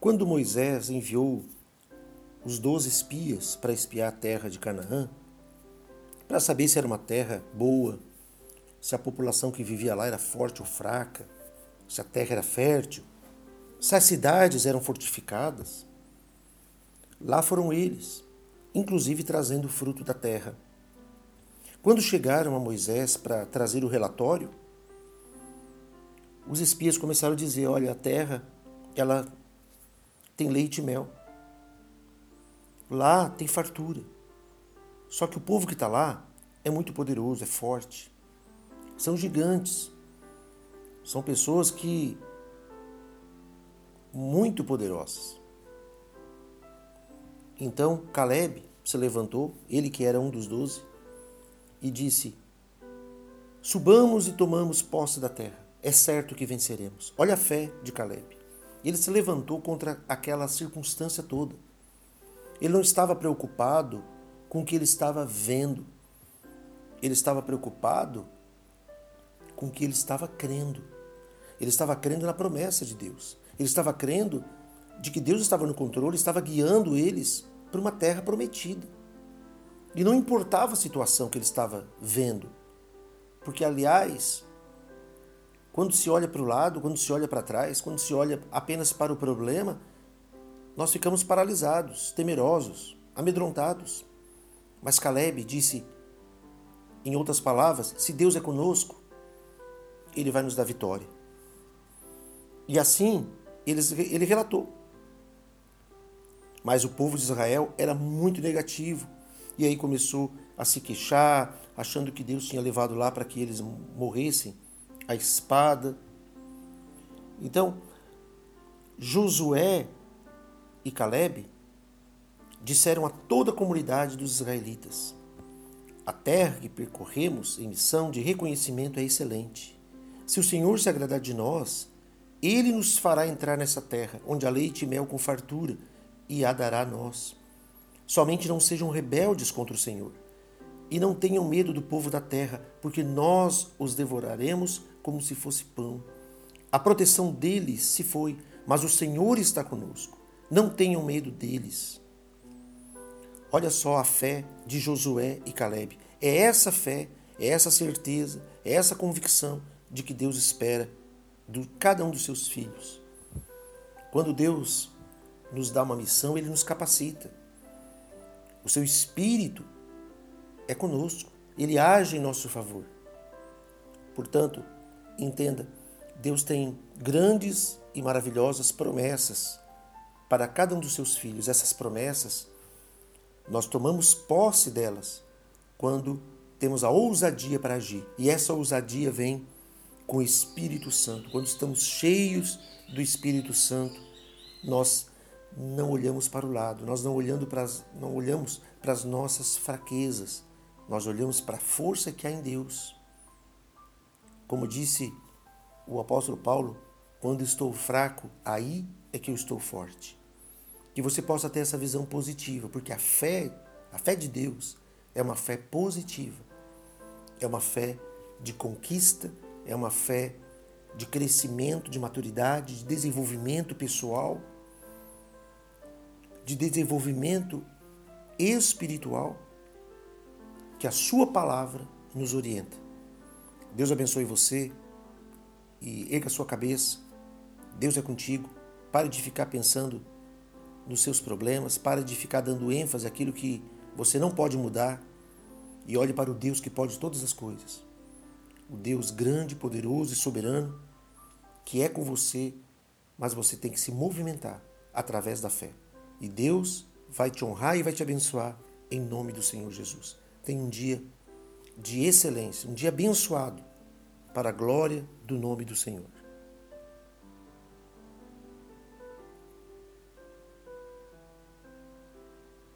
Quando Moisés enviou os doze espias para espiar a terra de Canaã, para saber se era uma terra boa, se a população que vivia lá era forte ou fraca, se a terra era fértil, se as cidades eram fortificadas. Lá foram eles, inclusive trazendo o fruto da terra. Quando chegaram a Moisés para trazer o relatório, os espias começaram a dizer: olha, a terra, ela tem leite e mel. Lá tem fartura. Só que o povo que está lá é muito poderoso, é forte. São gigantes. São pessoas que muito poderosas. Então Caleb se levantou, ele que era um dos doze, e disse: Subamos e tomamos posse da terra. É certo que venceremos. Olha a fé de Caleb. Ele se levantou contra aquela circunstância toda. Ele não estava preocupado com o que ele estava vendo. Ele estava preocupado com o que ele estava crendo. Ele estava crendo na promessa de Deus. Ele estava crendo de que Deus estava no controle, estava guiando eles para uma terra prometida. E não importava a situação que ele estava vendo. Porque, aliás, quando se olha para o lado, quando se olha para trás, quando se olha apenas para o problema, nós ficamos paralisados, temerosos, amedrontados. Mas Caleb disse, em outras palavras, se Deus é conosco, ele vai nos dar vitória. E assim, ele relatou. Mas o povo de Israel era muito negativo. E aí começou a se queixar, achando que Deus tinha levado lá para que eles morressem a espada. Então, Josué e Caleb disseram a toda a comunidade dos israelitas: A terra que percorremos em missão de reconhecimento é excelente. Se o Senhor se agradar de nós, ele nos fará entrar nessa terra, onde há leite e mel com fartura, e a dará a nós. Somente não sejam rebeldes contra o Senhor, e não tenham medo do povo da terra, porque nós os devoraremos como se fosse pão. A proteção deles se foi, mas o Senhor está conosco. Não tenham medo deles. Olha só a fé de Josué e Caleb. É essa fé, é essa certeza, é essa convicção de que Deus espera de cada um dos seus filhos. Quando Deus nos dá uma missão, ele nos capacita. O seu espírito é conosco, ele age em nosso favor. Portanto, entenda, Deus tem grandes e maravilhosas promessas para cada um dos seus filhos. Essas promessas, nós tomamos posse delas quando temos a ousadia para agir. E essa ousadia vem com o Espírito Santo. Quando estamos cheios do Espírito Santo, nós não olhamos para o lado, nós não, olhando para as, não olhamos para as nossas fraquezas, nós olhamos para a força que há em Deus. Como disse o apóstolo Paulo, quando estou fraco, aí é que eu estou forte. Que você possa ter essa visão positiva, porque a fé, a fé de Deus, é uma fé positiva, é uma fé de conquista, é uma fé de crescimento, de maturidade, de desenvolvimento pessoal, de desenvolvimento espiritual, que a Sua palavra nos orienta. Deus abençoe você e erga a sua cabeça. Deus é contigo. Pare de ficar pensando nos seus problemas, pare de ficar dando ênfase àquilo que você não pode mudar e olhe para o Deus que pode todas as coisas o Deus grande, poderoso e soberano que é com você, mas você tem que se movimentar através da fé. E Deus vai te honrar e vai te abençoar em nome do Senhor Jesus. Tenha um dia de excelência, um dia abençoado para a glória do nome do Senhor.